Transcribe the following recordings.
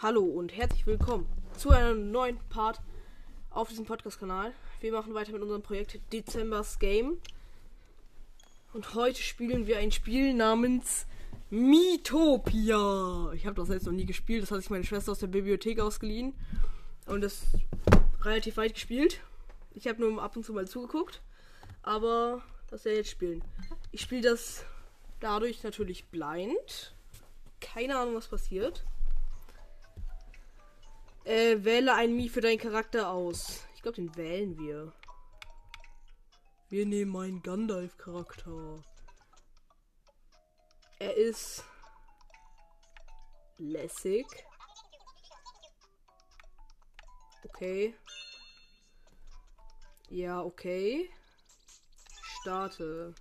Hallo und herzlich willkommen zu einem neuen Part auf diesem Podcast-Kanal. Wir machen weiter mit unserem Projekt Dezembers Game. Und heute spielen wir ein Spiel namens Miitopia. Ich habe das jetzt noch nie gespielt. Das hat sich meine Schwester aus der Bibliothek ausgeliehen. Und das relativ weit gespielt. Ich habe nur ab und zu mal zugeguckt. Aber das werde ich jetzt spielen. Ich spiele das dadurch natürlich blind. Keine Ahnung, was passiert. Äh, wähle ein Mii für deinen Charakter aus. Ich glaube, den wählen wir. Wir nehmen einen Gandalf-Charakter. Er ist lässig. Okay. Ja, okay. Starte.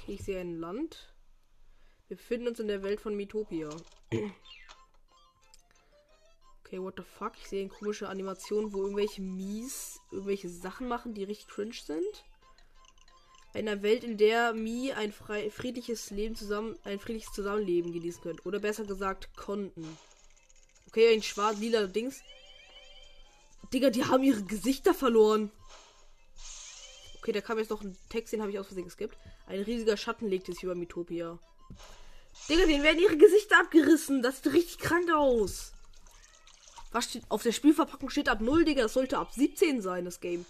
Okay, ich sehe ein Land. Wir befinden uns in der Welt von Mitopia. Okay, what the fuck? Ich sehe eine komische Animation, wo irgendwelche Mies irgendwelche Sachen machen, die richtig cringe sind. In einer Welt, in der Mi ein frei, friedliches Leben zusammen, ein friedliches Zusammenleben genießen können. Oder besser gesagt, konnten. Okay, ein schwarz-lila Dings. Digga, die haben ihre Gesichter verloren. Okay, da kam jetzt noch ein Text, den habe ich aus Versehen geskippt. Ein riesiger Schatten legte sich über Mitopia. Digga, denen werden ihre Gesichter abgerissen. Das sieht richtig krank aus. Was steht auf der Spielverpackung steht ab 0, Digga. Das sollte ab 17 sein, das Game.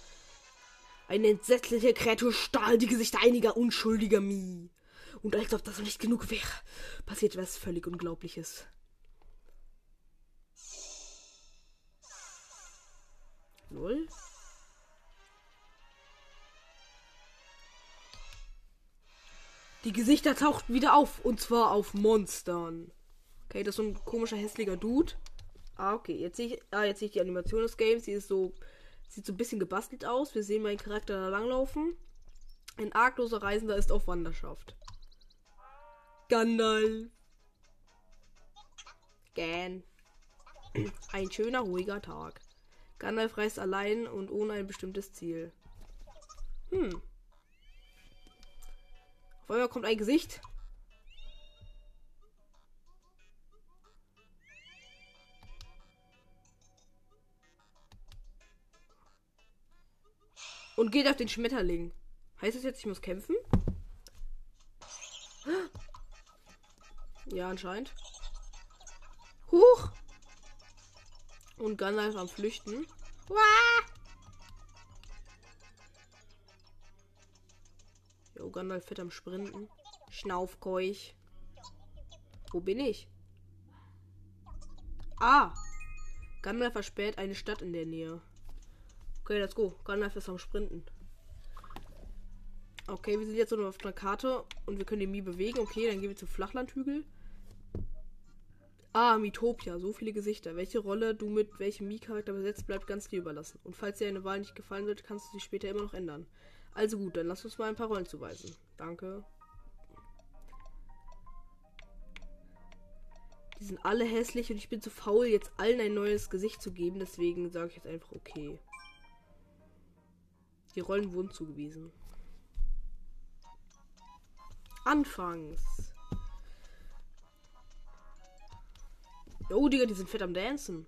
Eine entsetzliche Kreatur stahl die Gesichter einiger unschuldiger Mii. Und als ob das nicht genug wäre, passiert was völlig Unglaubliches. Null. Die Gesichter tauchten wieder auf. Und zwar auf Monstern. Okay, das ist so ein komischer, hässlicher Dude. Ah, okay. Jetzt sehe ich, ah, jetzt ich die Animation des Games. Die ist so. Sieht so ein bisschen gebastelt aus. Wir sehen meinen Charakter da langlaufen. Ein argloser Reisender ist auf Wanderschaft. Gandalf. Gan. Ein schöner, ruhiger Tag. Gandalf reist allein und ohne ein bestimmtes Ziel. Hm. Auf einmal kommt ein Gesicht. Und geht auf den Schmetterling. Heißt das jetzt, ich muss kämpfen? Ja, anscheinend. Huch! Und Gandalf am Flüchten. Uah! Gandalf fett am Sprinten. Schnaufkeuch. Wo bin ich? Ah! Gandalf versperrt eine Stadt in der Nähe. Okay, let's go. Gandalf ist am Sprinten. Okay, wir sind jetzt so auf einer Karte und wir können den Mii bewegen. Okay, dann gehen wir zum Flachlandhügel. Ah, Mitopia, so viele Gesichter. Welche Rolle du mit welchem Mii-Charakter besetzt, bleibt ganz dir überlassen. Und falls dir eine Wahl nicht gefallen wird, kannst du sie später immer noch ändern. Also gut, dann lass uns mal ein paar Rollen zuweisen. Danke. Die sind alle hässlich und ich bin zu faul, jetzt allen ein neues Gesicht zu geben. Deswegen sage ich jetzt einfach okay. Die Rollen wurden zugewiesen. Anfangs. Oh, Digga, die sind fett am Dancen.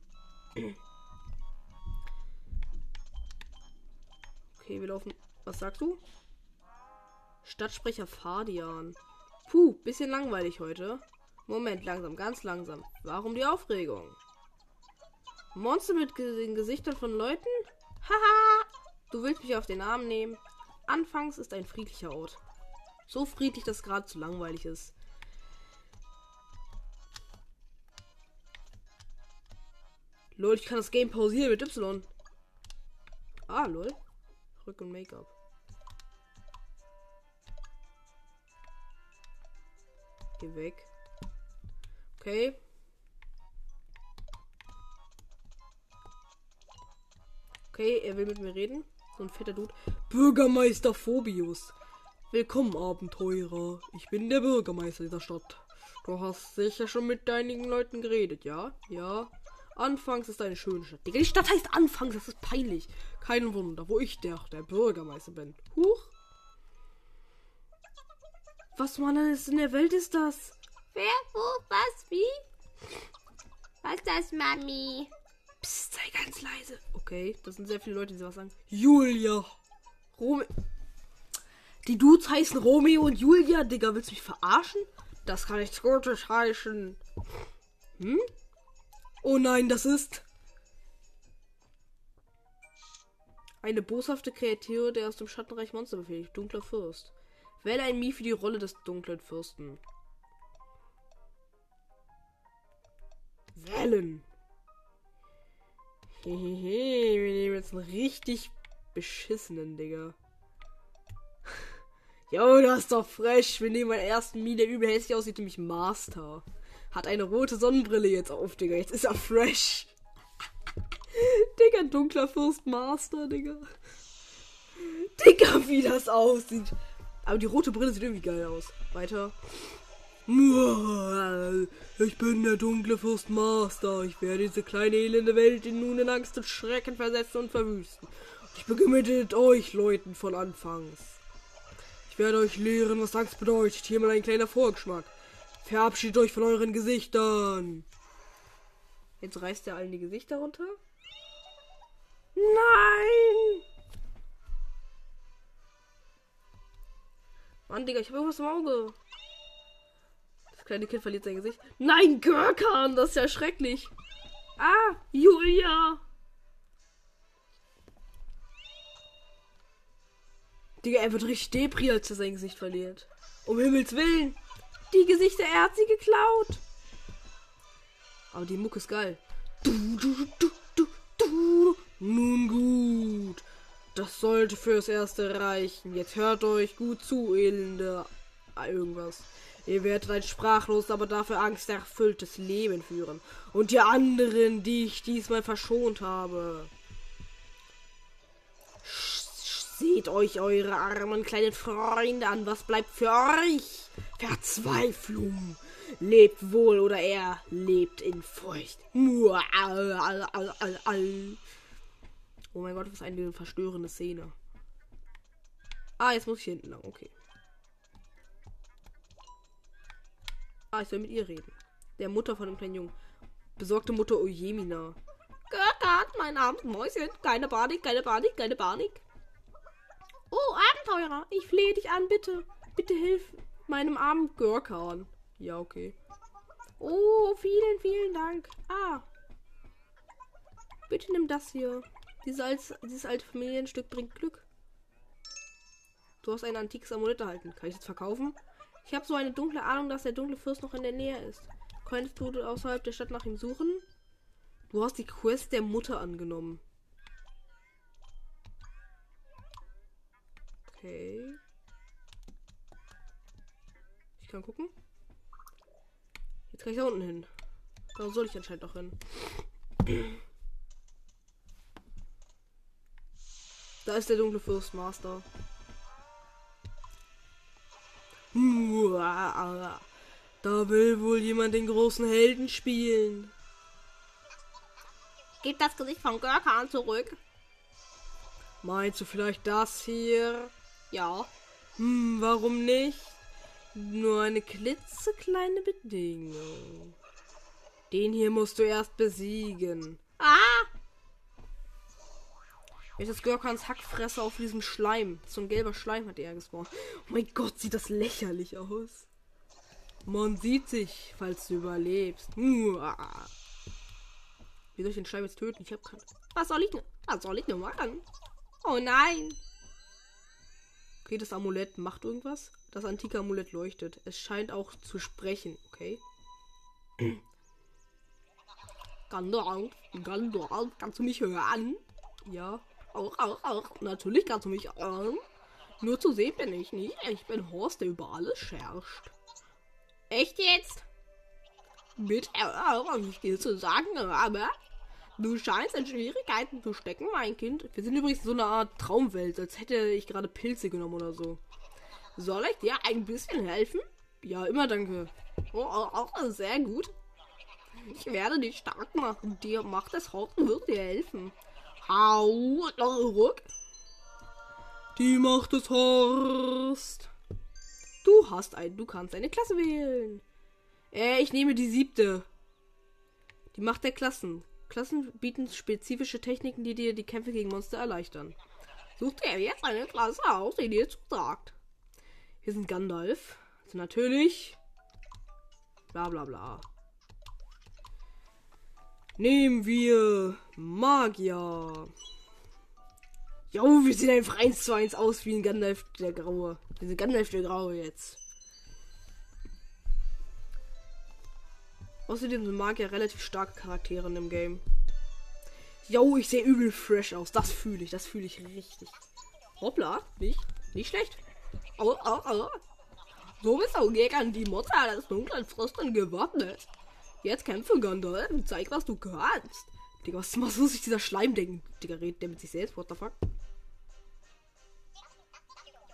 Okay, wir laufen. Was sagst du? Stadtsprecher Fadian. Puh, bisschen langweilig heute. Moment, langsam, ganz langsam. Warum die Aufregung? Monster mit den Gesichtern von Leuten? Haha! du willst mich auf den Arm nehmen? Anfangs ist ein friedlicher Ort. So friedlich, dass gerade zu langweilig ist. Lol, ich kann das Game pausieren mit Y. Ah, lol. Rück und Make-up. Geh weg. Okay. Okay, er will mit mir reden. So ein fetter Dude. Bürgermeister Phobius. Willkommen, Abenteurer. Ich bin der Bürgermeister dieser Stadt. Du hast sicher schon mit einigen Leuten geredet, ja? Ja. Anfangs ist eine schöne Stadt. Die Stadt heißt Anfangs, das ist peinlich. Kein Wunder, wo ich der, der Bürgermeister bin. Huch. Was, Mann, alles in der Welt ist das? Wer, wo, was, wie? Was ist das, Mami? Psst, sei ganz leise. Okay, das sind sehr viele Leute, die sowas sagen. Julia. Rome. Die Dudes heißen Romeo und Julia, Digga. Willst du mich verarschen? Das kann nichts Gutes heißen. Hm? Oh nein, das ist. Eine boshafte Kreatur, der aus dem Schattenreich Monster befehligt. Dunkler Fürst. Wähle ein Mii für die Rolle des dunklen Fürsten. Wählen. Hehehe, wir nehmen jetzt einen richtig beschissenen, Digga. Jo, das ist doch fresh. Wir nehmen meinen ersten Mii, der übel hässlich aussieht, nämlich Master. Hat eine rote Sonnenbrille jetzt auf, Digga. Jetzt ist er fresh. Digga, dunkler Fürst Master, Digga. Digga, wie das aussieht. Aber die rote Brille sieht irgendwie geil aus. Weiter. Ich bin der dunkle Fürst Master. Ich werde diese kleine elende Welt in nun in Angst und Schrecken versetzen und verwüsten. Ich beginne mit euch Leuten von Anfangs. Ich werde euch lehren, was Angst bedeutet. Hier mal ein kleiner Vorgeschmack. Verabschiedet euch von euren Gesichtern. Jetzt reißt er allen die Gesichter runter. Nein! Mann, Digga, ich habe irgendwas im Auge. Das kleine Kind verliert sein Gesicht. Nein, Görkan, das ist ja schrecklich. Ah, Julia. Digga, er wird richtig depri, als er sein Gesicht verliert. Um Himmels Willen. Die Gesichter, er hat sie geklaut. Aber die Mucke ist geil. Du, du, du, du, du. Nun gut. Das sollte fürs Erste reichen. Jetzt hört euch gut zu, elende ah, irgendwas. Ihr werdet ein sprachlos, aber dafür angsterfülltes Leben führen. Und die anderen, die ich diesmal verschont habe. Seht euch eure armen kleinen Freunde an. Was bleibt für euch? Verzweiflung. Lebt wohl oder er lebt in Furcht. Oh mein Gott, was eine verstörende Szene. Ah, jetzt muss ich hinten lang. Okay. Ah, ich soll mit ihr reden. Der Mutter von dem kleinen Jungen. Besorgte Mutter Ojemina. Gott, mein armes Mäuschen. Keine Panik, keine Panik, keine Panik. Oh, Abenteurer, ich flehe dich an, bitte. Bitte hilf meinem armen Görkan. Ja, okay. Oh, vielen, vielen Dank. Ah. Bitte nimm das hier. Dieses, dieses alte Familienstück bringt Glück. Du hast ein antikes Amulett erhalten. Kann ich das verkaufen? Ich habe so eine dunkle Ahnung, dass der dunkle Fürst noch in der Nähe ist. Könntest du außerhalb der Stadt nach ihm suchen? Du hast die Quest der Mutter angenommen. Okay. Ich kann gucken. Jetzt kann ich da unten hin. Da soll ich anscheinend auch hin. Da ist der dunkle Fürstmaster. Da will wohl jemand den großen Helden spielen. Gib das Gesicht von Görkan zurück. Meinst du vielleicht das hier? Ja. Hm, warum nicht? Nur eine klitzekleine Bedingung. Den hier musst du erst besiegen. Ah! Jetzt ist Görkans Hackfresse auf diesem Schleim. So ein gelber Schleim hat er gespawnt. Oh mein Gott, sieht das lächerlich aus. Man sieht sich, falls du überlebst. Wie soll ich den Schleim jetzt töten? Ich hab keinen. Was soll ich, was soll ich nur machen? Oh nein. Okay, das Amulett macht irgendwas. Das antike Amulett leuchtet. Es scheint auch zu sprechen, okay? Gandalf, Gandalf, kannst du mich hören? Ja. Auch, auch, auch. Natürlich kannst du mich hören. Nur zu sehen bin ich nicht. Ich bin Horst, der über alles scherzt. Echt jetzt? Bitte, hör nicht viel zu sagen, aber Du scheinst in Schwierigkeiten zu stecken, mein Kind. Wir sind übrigens so eine Art Traumwelt, als hätte ich gerade Pilze genommen oder so. Soll ich dir ein bisschen helfen? Ja, immer danke. Oh, auch oh, oh, sehr gut. Ich werde dich stark machen. Dir macht es Horten wird dir helfen. Hau ruck. Die Macht des Horst. Du hast ein, du kannst eine Klasse wählen. Äh, ich nehme die siebte. Die Macht der Klassen. Klassen bieten spezifische Techniken, die dir die Kämpfe gegen Monster erleichtern. Such dir jetzt eine Klasse aus, die dir zusagt. Hier sind Gandalf. Also natürlich. Bla bla bla. Nehmen wir Magier. Jo, wir sehen einfach 1 zu 1 aus wie ein Gandalf der Graue. Wir sind Gandalf der Graue jetzt. Außerdem sind Magier relativ starke Charaktere dem Game. Jo, ich sehe übel fresh aus. Das fühle ich. Das fühle ich richtig. Hoppla. Nicht, nicht schlecht. Oh, oh, oh. So bist du gegen die Mutter des dunklen Fristen gewappnet. Jetzt kämpfe Gandalf zeig, was du kannst. Digga, was muss sich dieser Schleim denken? Digga, redet der mit sich selbst? What the fuck?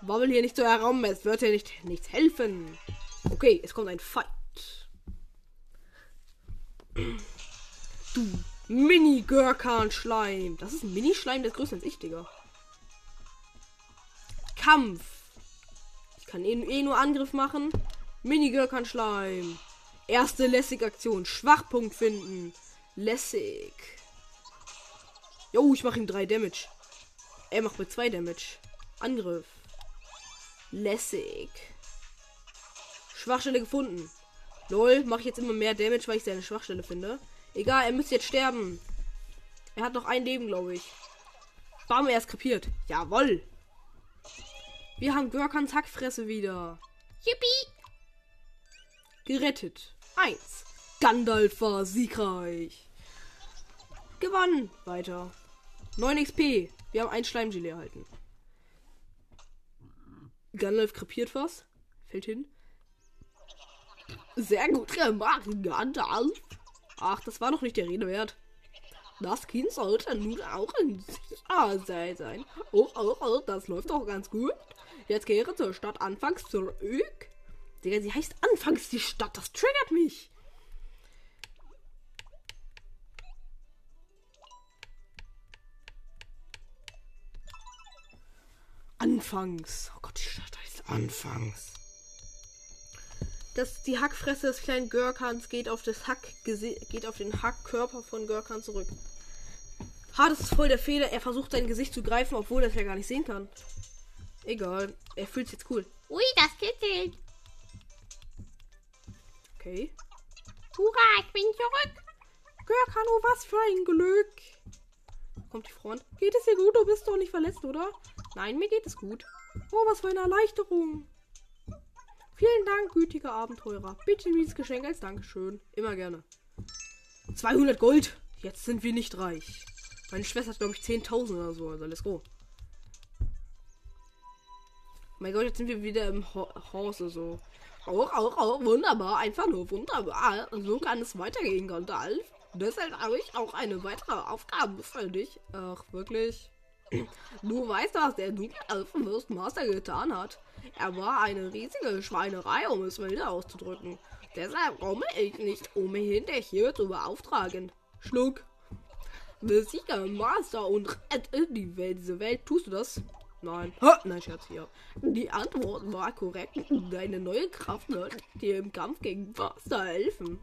Wabbel hier nicht so herum, es wird dir nicht, nichts helfen. Okay, es kommt ein Fight. Du Mini-Gurkan-Schleim. Das ist ein Mini-Schleim, der ist größer als ich, Digga. Kampf. Ich kann eh, eh nur Angriff machen. Mini-Gurkan-Schleim. Erste Lässig-Aktion. Schwachpunkt finden. Lässig. Jo, ich mache ihm 3 Damage. Er macht mir 2 Damage. Angriff. Lässig. Schwachstelle gefunden. Lol, mache ich jetzt immer mehr Damage, weil ich seine Schwachstelle finde. Egal, er müsste jetzt sterben. Er hat noch ein Leben, glaube ich. Bam, er ist krepiert. Jawoll. Wir haben Görkans Hackfresse wieder. Yippie. Gerettet. Eins. Gandalf war siegreich. Gewonnen. Weiter. 9 XP. Wir haben ein Schleimgelee erhalten. Gandalf krepiert was. Fällt hin. Sehr gut gemacht, Gandalf. Ach, das war noch nicht der Rede wert. Das Kind sollte nun auch in Sicherheit sein. Oh, oh, oh, das läuft doch ganz gut. Jetzt kehre zur Stadt anfangs zurück. Digga, sie heißt anfangs die Stadt. Das triggert mich. Anfangs. Oh Gott, die Stadt heißt anfangs. Das, die Hackfresse des kleinen Görkans geht auf das Hack geht auf den Hackkörper von Görkan zurück. Ha, das ist voll der Fehler. Er versucht sein Gesicht zu greifen, obwohl er es ja gar nicht sehen kann. Egal. Er fühlt sich jetzt cool. Ui, das kitzelt. Okay. Hurra, ich bin zurück. Görkan, oh, was für ein Glück. Kommt die Front. Geht es dir gut? Du bist doch nicht verletzt, oder? Nein, mir geht es gut. Oh, was für eine Erleichterung. Vielen Dank, gütiger Abenteurer. Bitte dieses Geschenk als Dankeschön. Immer gerne. 200 Gold. Jetzt sind wir nicht reich. Meine Schwester hat, glaube ich, 10.000 oder so. Also, let's go. Mein Gott, jetzt sind wir wieder im Ho Haus so. Auch, auch, auch, wunderbar. Einfach nur wunderbar. So kann es weitergehen, Gandalf. Deshalb habe ich auch eine weitere Aufgabe für dich. Ach, wirklich? Du weißt, was der Master getan hat. Er war eine riesige Schweinerei, um es milde auszudrücken. Deshalb komme ich nicht umhin, dich hier zu beauftragen. Schluck. Besiege Master und rette die Welt, diese Welt. Tust du das? Nein. Ha, nein, Scherz hier. Die Antwort war korrekt. Deine neue Kraft wird dir im Kampf gegen Master helfen.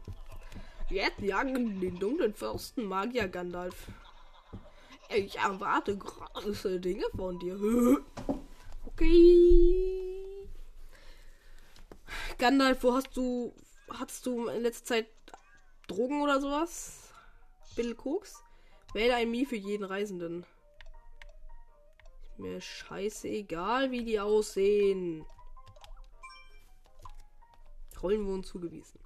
Jetzt jagen den dunklen Fürsten Magier Gandalf. Ich erwarte große Dinge von dir. Okay. Gandalf, wo hast du. Hattest du in letzter Zeit Drogen oder sowas? Bill Koks? Wähle ein Mie für jeden Reisenden. Mir scheißegal, wie die aussehen. Rollen wurden zugewiesen.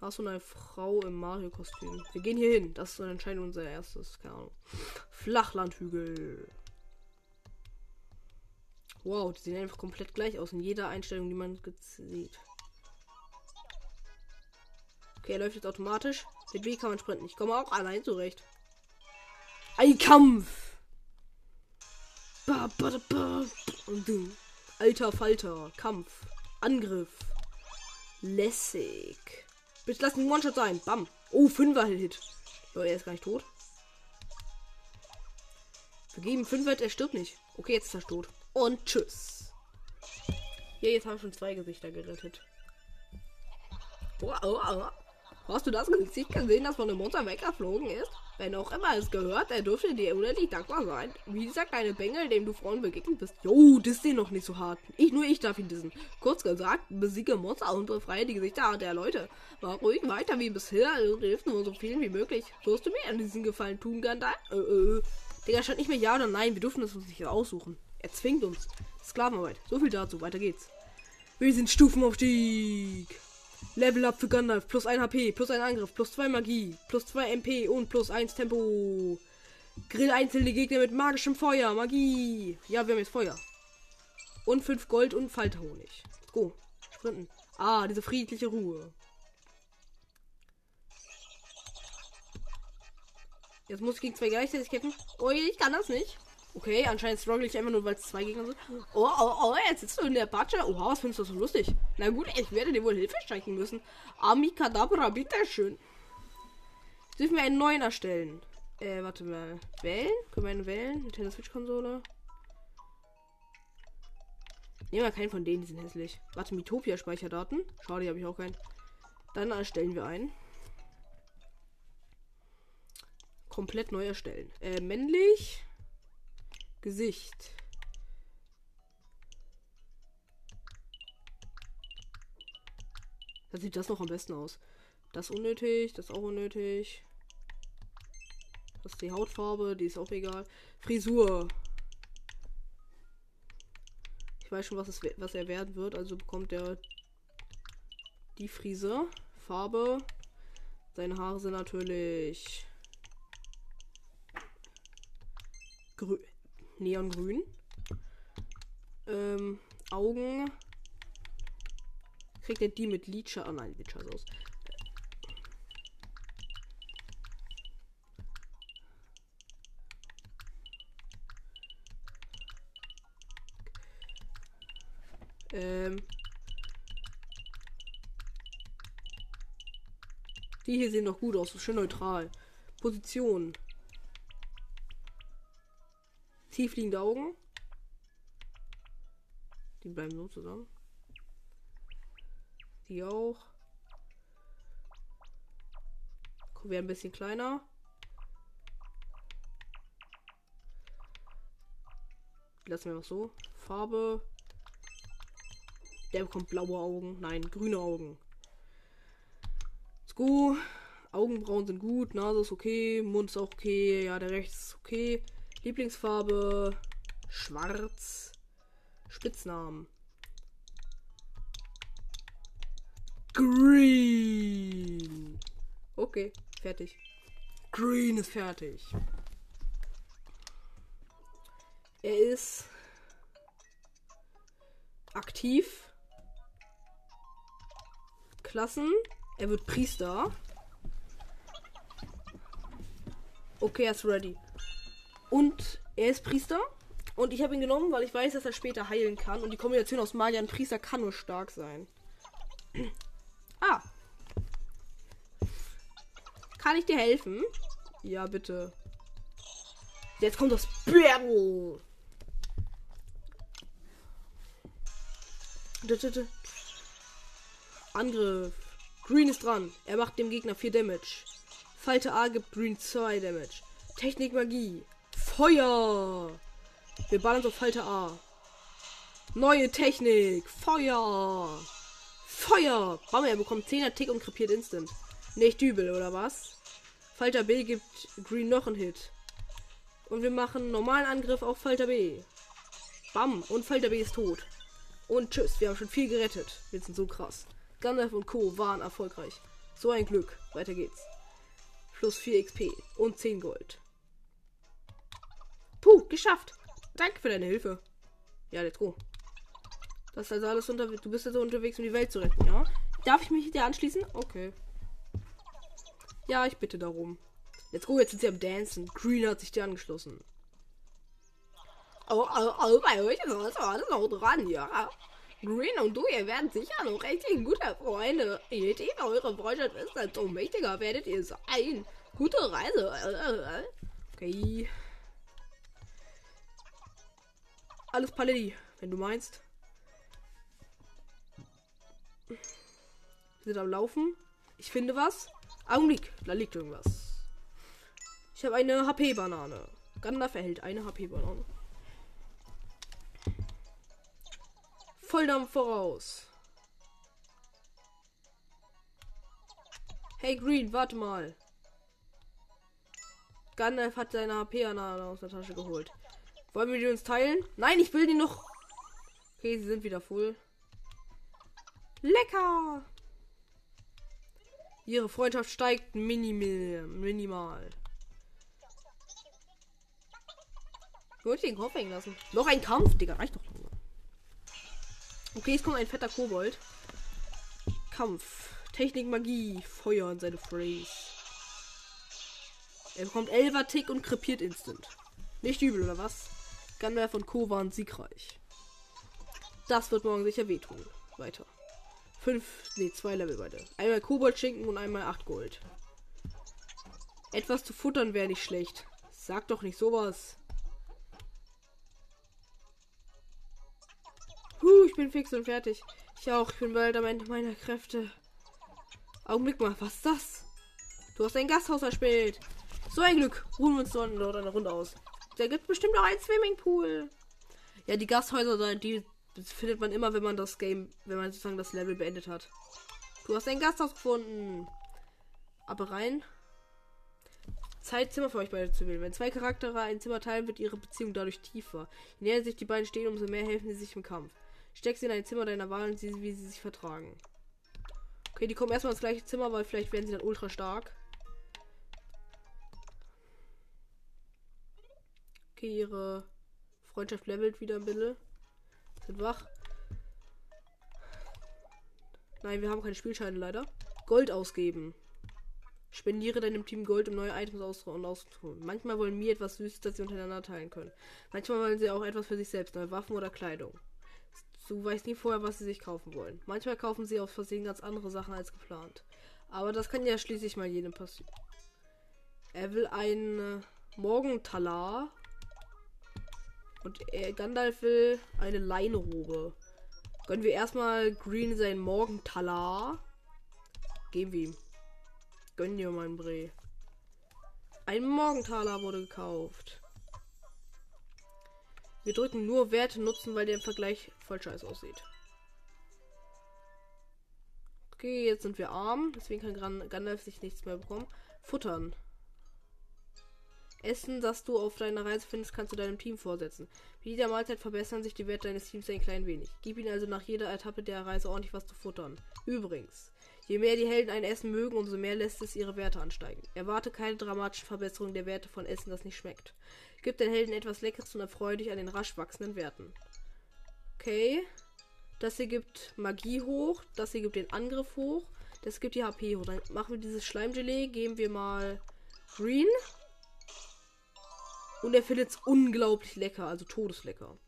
Hast du eine Frau im Mario-Kostüm? Wir gehen hier hin. Das ist anscheinend unser erstes. Keine Ahnung. Flachlandhügel. Wow, die sehen einfach komplett gleich aus in jeder Einstellung, die man sieht. Okay, er läuft jetzt automatisch. Mit B kann man sprinten. Ich komme auch allein zurecht. Ein Kampf! Ba, Alter Falter. Kampf. Angriff. Lässig. Bitte lass ein One-Shot sein. Bam. Oh, Fünfer-Hit. Oh, er ist gar nicht tot. Wir geben Fünfer, er stirbt nicht. Okay, jetzt ist er tot. Und tschüss. Hier, jetzt habe ich schon zwei Gesichter gerettet. Oh, oh, oh. Hast du das Gesicht gesehen, das von dem Monster weggeflogen ist? Wenn auch immer es gehört, er dürfte dir unendlich dankbar sein. Wie dieser kleine Bengel, dem du Frauen begegnet bist. Jo, das den noch nicht so hart. Ich, nur ich darf ihn dissen. Kurz gesagt, besiege Monster und befreie die Gesichter der Leute. War ruhig weiter wie bisher und hilf nur so vielen wie möglich. Wirst du mir an diesen Gefallen tun, Gandalf? Äh, äh. Digga, stand nicht mehr ja oder nein. Wir dürfen das uns nicht aussuchen. Er zwingt uns. Sklavenarbeit. So viel dazu. Weiter geht's. Wir sind Stufenaufstieg. Level up für Gandalf. Plus 1 HP, plus 1 Angriff, plus 2 Magie, plus 2 MP und plus 1 Tempo. Grill einzelne Gegner mit magischem Feuer. Magie. Ja, wir haben jetzt Feuer. Und 5 Gold und Falterhonig. Go. Sprinten. Ah, diese friedliche Ruhe. Jetzt muss ich gegen zwei gleichzeitig kämpfen. Oh, ich kann das nicht. Okay, anscheinend struggle ich einfach nur, weil es zwei Gegner sind. Oh, oh, oh, jetzt sitzt du in der Patsche. Oha, was findest du so lustig? Na gut, ich werde dir wohl Hilfe streichen müssen. Amikadabra, bitteschön. Dürfen wir einen neuen erstellen? Äh, warte mal. Wählen? Können wir einen wählen? Nintendo Switch-Konsole? Nehmen wir keinen von denen, die sind hässlich. Warte, Mitopia Speicherdaten. Schade, habe ich auch keinen. Dann erstellen wir einen. Komplett neu erstellen. Äh, männlich. Gesicht. Da sieht das noch am besten aus. Das unnötig, das auch unnötig. Das ist die Hautfarbe, die ist auch egal. Frisur. Ich weiß schon, was, es, was er werden wird, also bekommt er die Frise. Farbe. Seine Haare sind natürlich grün. Neongrün. Ähm, Augen. Kriegt er die mit Lidscha? Oh nein, Lidscha aus. Ähm. Die hier sehen doch gut aus, schön neutral. Position. Tiefliegende Augen. Die bleiben so zusammen. Die auch. Gucken wir ein bisschen kleiner. Lassen wir noch so. Farbe. Der bekommt blaue Augen. Nein, grüne Augen. Gut. Augenbrauen sind gut. Nase ist okay. Mund ist auch okay. Ja, der rechts ist okay. Lieblingsfarbe schwarz. Spitznamen. Green. Okay, fertig. Green ist fertig. Er ist aktiv. Klassen. Er wird Priester. Okay, er ist ready. Und er ist Priester. Und ich habe ihn genommen, weil ich weiß, dass er später heilen kann. Und die Kombination aus Magier und Priester kann nur stark sein. ah. Kann ich dir helfen? Ja, bitte. Jetzt kommt das Battle. Angriff. Green ist dran. Er macht dem Gegner 4 Damage. Falte A gibt Green 2 Damage. Technik Magie. Feuer! Wir ballern auf Falter A. Neue Technik. Feuer. Feuer. Bam, er bekommt 10er Tick und krepiert instant. Nicht übel, oder was? Falter B gibt Green noch einen Hit. Und wir machen normalen Angriff auf Falter B. Bam. Und Falter B ist tot. Und tschüss. Wir haben schon viel gerettet. Wir sind so krass. Gandalf und Co. waren erfolgreich. So ein Glück. Weiter geht's. Plus 4 XP und 10 Gold. Geschafft. Danke für deine Hilfe. Ja, let's go. Das ist also alles unter. Du bist also unterwegs, um die Welt zu retten, ja? Darf ich mich dir anschließen? Okay. Ja, ich bitte darum. Let's go, jetzt sind sie am Dancen. Green hat sich dir angeschlossen. Oh, oh, oh, bei euch ist das alles noch dran, ja. Green und du, ihr werdet sicher noch richtig gute Freunde. Je tiefer eure Freundschaft ist, desto mächtiger werdet ihr sein. Gute Reise. Okay. Alles Paletti, wenn du meinst. Wir sind am Laufen. Ich finde was. Augenblick, da liegt irgendwas. Ich habe eine HP-Banane. Gandalf erhält eine HP-Banane. Volldampf voraus. Hey Green, warte mal. Gandalf hat seine HP-Banane aus der Tasche geholt. Wollen wir die uns teilen? Nein, ich will die noch. Okay, sie sind wieder voll. Lecker! Ihre Freundschaft steigt minimal. minimal. Wollte den Kopf hängen lassen. Noch ein Kampf, Digga, reicht doch. Okay, es kommt ein fetter Kobold. Kampf. Technik, Magie, Feuer und seine Phrase. Er bekommt Elver Tick und krepiert instant. Nicht übel, oder was? Gandalf und Co. waren siegreich. Das wird morgen sicher wehtun. Weiter. Fünf, nee, zwei Level beide. Einmal Kobold-Schinken und einmal acht Gold. Etwas zu futtern wäre nicht schlecht. Sag doch nicht sowas. Huh, ich bin fix und fertig. Ich auch. Ich bin bald am Ende meiner Kräfte. Augenblick mal, was ist das? Du hast ein Gasthaus erspielt. So ein Glück. Ruhen wir uns dort eine Runde aus. Da gibt bestimmt auch einen Swimmingpool. Ja, die Gasthäuser, die findet man immer, wenn man das Game, wenn man sozusagen das Level beendet hat. Du hast ein Gasthaus gefunden. Aber rein. Zeit, Zimmer für euch beide zu wählen. Wenn zwei Charaktere ein Zimmer teilen, wird ihre Beziehung dadurch tiefer. Je näher sich die beiden stehen, umso mehr helfen sie sich im Kampf. Steck sie in ein Zimmer deiner Wahl und sieh, wie sie sich vertragen. Okay, die kommen erstmal ins gleiche Zimmer, weil vielleicht werden sie dann ultra stark. Okay, ihre Freundschaft levelt wieder ein bisschen. Sind wach. Nein, wir haben keine Spielscheine leider. Gold ausgeben. Spendiere deinem Team Gold, um neue Items auszuholen auszutun. Manchmal wollen mir etwas Süßes, das sie untereinander teilen können. Manchmal wollen sie auch etwas für sich selbst, neue Waffen oder Kleidung. Du weißt nie vorher, was sie sich kaufen wollen. Manchmal kaufen sie aus Versehen ganz andere Sachen als geplant. Aber das kann ja schließlich mal jedem passieren. Er will ein Morgentalar. Und er, Gandalf will eine Leinrobe. Gönnen wir erstmal Green sein Morgentalar. Geben wir ihm. Gönn dir mein Bre. Ein Morgentaler wurde gekauft. Wir drücken nur Werte nutzen, weil der im Vergleich voll scheiße aussieht. Okay, jetzt sind wir arm. Deswegen kann Gandalf sich nichts mehr bekommen. Futtern. Essen, das du auf deiner Reise findest, kannst du deinem Team vorsetzen. Mit jeder Mahlzeit verbessern sich die Werte deines Teams ein klein wenig. Gib ihnen also nach jeder Etappe der Reise ordentlich was zu futtern. Übrigens, je mehr die Helden ein Essen mögen, umso mehr lässt es ihre Werte ansteigen. Erwarte keine dramatischen Verbesserungen der Werte von Essen, das nicht schmeckt. Gib den Helden etwas Leckeres und erfreue dich an den rasch wachsenden Werten. Okay. Das hier gibt Magie hoch. Das hier gibt den Angriff hoch. Das gibt die HP hoch. Dann machen wir dieses Schleimgelee. Geben wir mal Green. Und er findet es unglaublich lecker. Also todeslecker.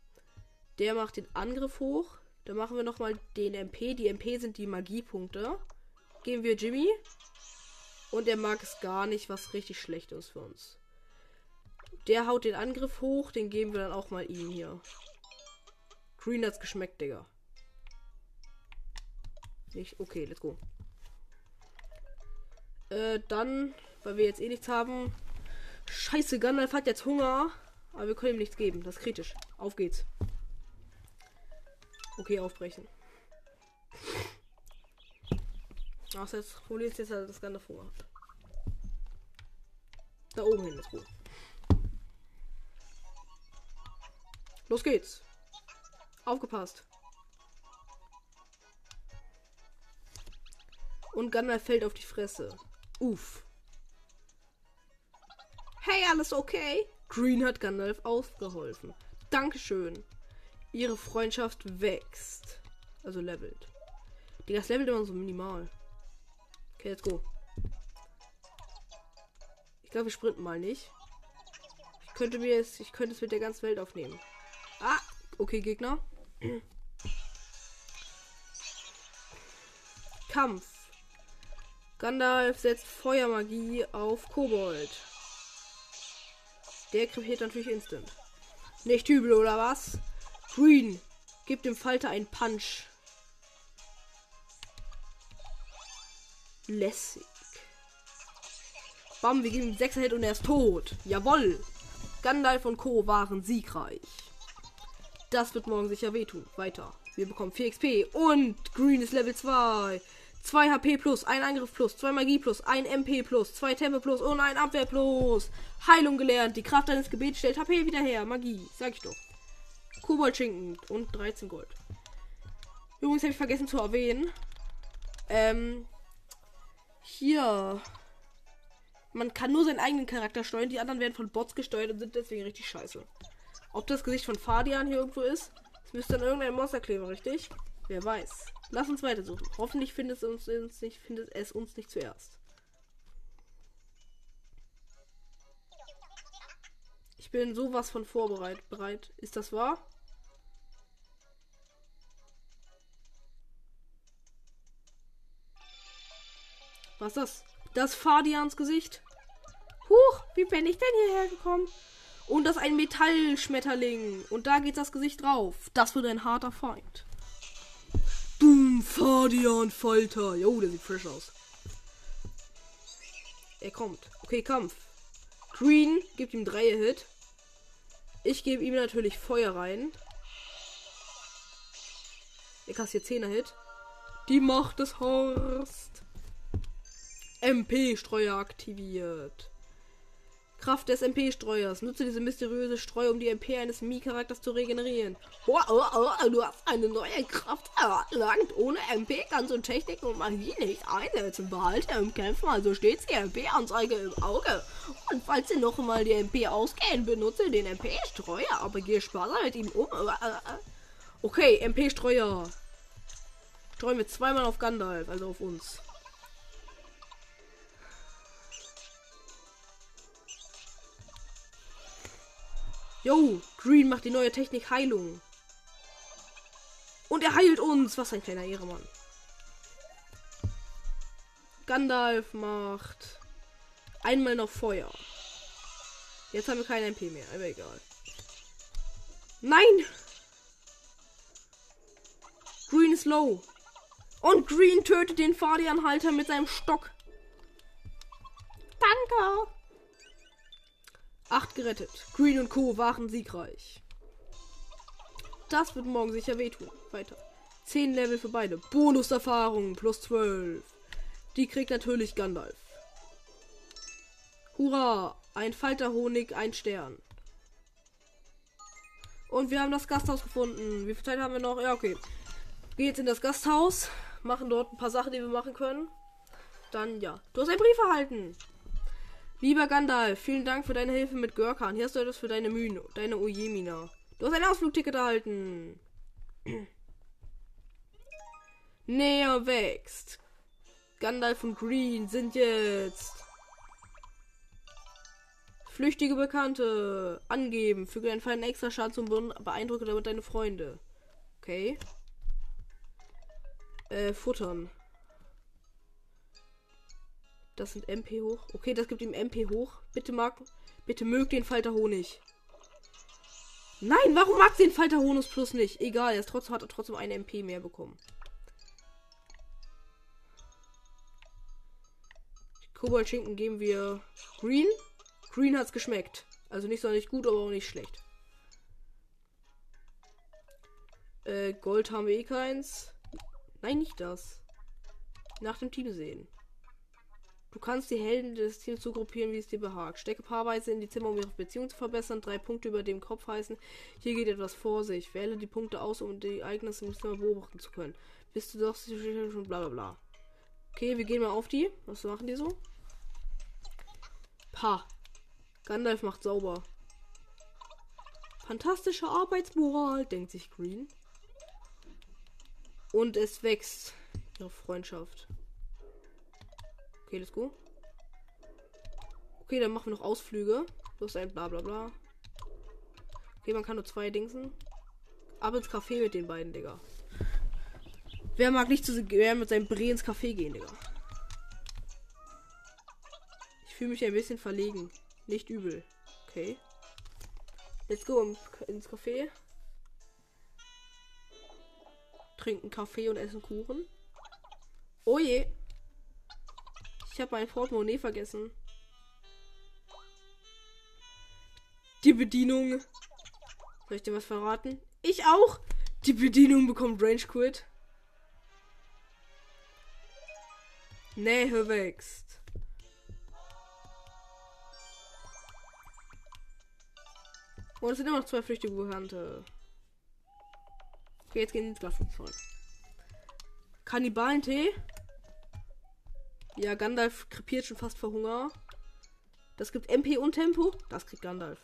Der macht den Angriff hoch. Dann machen wir nochmal den MP. Die MP sind die Magiepunkte. Geben wir Jimmy. Und er mag es gar nicht, was richtig schlecht ist für uns. Der haut den Angriff hoch, den geben wir dann auch mal ihm hier. Green hat's geschmeckt, Digga. Nicht? Okay, let's go. Äh, dann, weil wir jetzt eh nichts haben. Scheiße, Gandalf hat jetzt Hunger. Aber wir können ihm nichts geben. Das ist kritisch. Auf geht's. Okay, aufbrechen. Ach, jetzt Problem ist jetzt, dass Gandalf Hunger. Da oben hin ist gut. Los geht's. Aufgepasst. Und Gandalf fällt auf die Fresse. Uff. Hey, alles okay? Green hat Gandalf ausgeholfen. Dankeschön. Ihre Freundschaft wächst. Also levelt. Die das levelt immer so minimal. Okay, let's go. Ich glaube, wir sprinten mal nicht. Ich könnte mir es, ich könnte es mit der ganzen Welt aufnehmen. Ah, okay, Gegner. Kampf. Gandalf setzt Feuermagie auf Kobold. Der krepiert natürlich instant. Nicht übel, oder was? Green, gibt dem Falter einen Punch. Lässig. Bam, wir geben ihm 6 Hit und er ist tot. Jawoll. Gandalf und Co. waren siegreich. Das wird morgen sicher wehtun. Weiter. Wir bekommen 4 XP und Green ist Level 2. 2 HP plus, 1 Angriff plus, 2 Magie plus, 1 MP plus, 2 Tempo plus und 1 Abwehr plus. Heilung gelernt. Die Kraft deines Gebets stellt HP wieder her. Magie. Sag ich doch. Koboldschinken und 13 Gold. Übrigens habe ich vergessen zu erwähnen. Ähm. Hier. Man kann nur seinen eigenen Charakter steuern. Die anderen werden von Bots gesteuert und sind deswegen richtig scheiße. Ob das Gesicht von Fadian hier irgendwo ist? Es müsste dann irgendein Monster kleben, richtig? Wer weiß. Lass uns weitersuchen. Hoffentlich findet es uns, nicht, findet es uns nicht zuerst. Ich bin sowas von vorbereitet. Bereit. Ist das wahr? Was ist das? Das Fadians Gesicht. Huch, wie bin ich denn hierher gekommen? Und das ist ein Metallschmetterling. Und da geht das Gesicht drauf. Das wird ein harter Feind. Dumm, Fadian Falter. Jo, der sieht frisch aus. Er kommt. Okay, Kampf. Green gibt ihm 3 Hit. Ich gebe ihm natürlich Feuer rein. Er kassiert 10er Hit. Die Macht des Horst. MP-Streuer aktiviert. Kraft des MP-Streuers. Nutze diese mysteriöse Streu, um die MP eines Mi-Charakters zu regenerieren. Oh, oh, oh, du hast eine neue Kraft erlangt. Ohne MP kannst du Technik und Magie nicht einsetzen. Behalte im Kämpfen also stets die MP-Anzeige im Auge. Und falls dir noch mal die MP ausgehen, benutze den MP-Streuer, aber geh sparsam mit ihm um. Okay, MP-Streuer. Streuen wir zweimal auf Gandalf, also auf uns. Yo, Green macht die neue Technik Heilung. Und er heilt uns. Was ein kleiner Ehremann. Gandalf macht einmal noch Feuer. Jetzt haben wir keine MP mehr, aber egal. Nein! Green ist low. Und Green tötet den Fahrdianhalter mit seinem Stock. Danke. 8 gerettet. Green und Co. waren siegreich. Das wird morgen sicher wehtun. Weiter. 10 Level für beide. Bonuserfahrung plus 12. Die kriegt natürlich Gandalf. Hurra! Ein Falter Honig, ein Stern. Und wir haben das Gasthaus gefunden. Wie viel Zeit haben wir noch? Ja, okay. Gehen jetzt in das Gasthaus. Machen dort ein paar Sachen, die wir machen können. Dann, ja. Du hast einen Brief erhalten. Lieber Gandalf, vielen Dank für deine Hilfe mit Görkan. Hier hast du etwas für deine Mühen, deine Ojemina. Du hast ein Ausflugticket erhalten. Näher wächst. Gandalf und Green sind jetzt. Flüchtige Bekannte. Angeben. Füge deinen Feind extra Schaden zum Boden. Beeindrucke damit deine Freunde. Okay. Äh, futtern. Das sind MP hoch. Okay, das gibt ihm MP hoch. Bitte mag, bitte mögt den Falter Honig. Nein, warum mag den Falter Honus plus nicht? Egal, er ist trotzdem, hat er trotzdem eine MP mehr bekommen. Koboldschinken geben wir Green. Green hat's geschmeckt. Also nicht so nicht gut, aber auch nicht schlecht. Äh, Gold haben wir eh keins. Nein, nicht das. Nach dem Team sehen. Du kannst die Helden des Teams so gruppieren, wie es dir behagt. Stecke paarweise in die Zimmer, um ihre Beziehung zu verbessern. Drei Punkte über dem Kopf heißen, hier geht etwas vor sich. Wähle die Punkte aus, um die Ereignisse im Zimmer beobachten zu können. Bist du doch schon bla bla bla. Okay, wir gehen mal auf die. Was machen die so? Pa. Gandalf macht sauber. Fantastische Arbeitsmoral, denkt sich Green. Und es wächst ihre Freundschaft. Okay, let's go. Okay, dann machen wir noch Ausflüge. Plus ein bla bla bla. Okay, man kann nur zwei Dingsen. Ab ins Café mit den beiden, Digga. Wer mag nicht zu wer mit seinem Bre ins Café gehen, Digga? Ich fühle mich ein bisschen verlegen. Nicht übel. Okay. Let's go ins Café. Trinken Kaffee und essen Kuchen. Oh je. Ich habe mein Portemonnaie vergessen. Die Bedienung. Soll ich dir was verraten? Ich auch. Die Bedienung bekommt Range Quit. Nähe wächst. Und es sind immer noch zwei flüchtige Bekannte. Okay, jetzt gehen die ins Glasflugzeug. Kannibalentee. Ja, Gandalf krepiert schon fast vor Hunger. Das gibt MP und Tempo. Das kriegt Gandalf.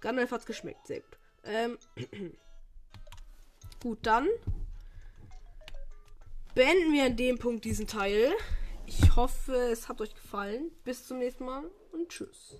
Gandalf hat's geschmeckt. Sehr gut. Ähm. gut, dann beenden wir an dem Punkt diesen Teil. Ich hoffe, es hat euch gefallen. Bis zum nächsten Mal und tschüss.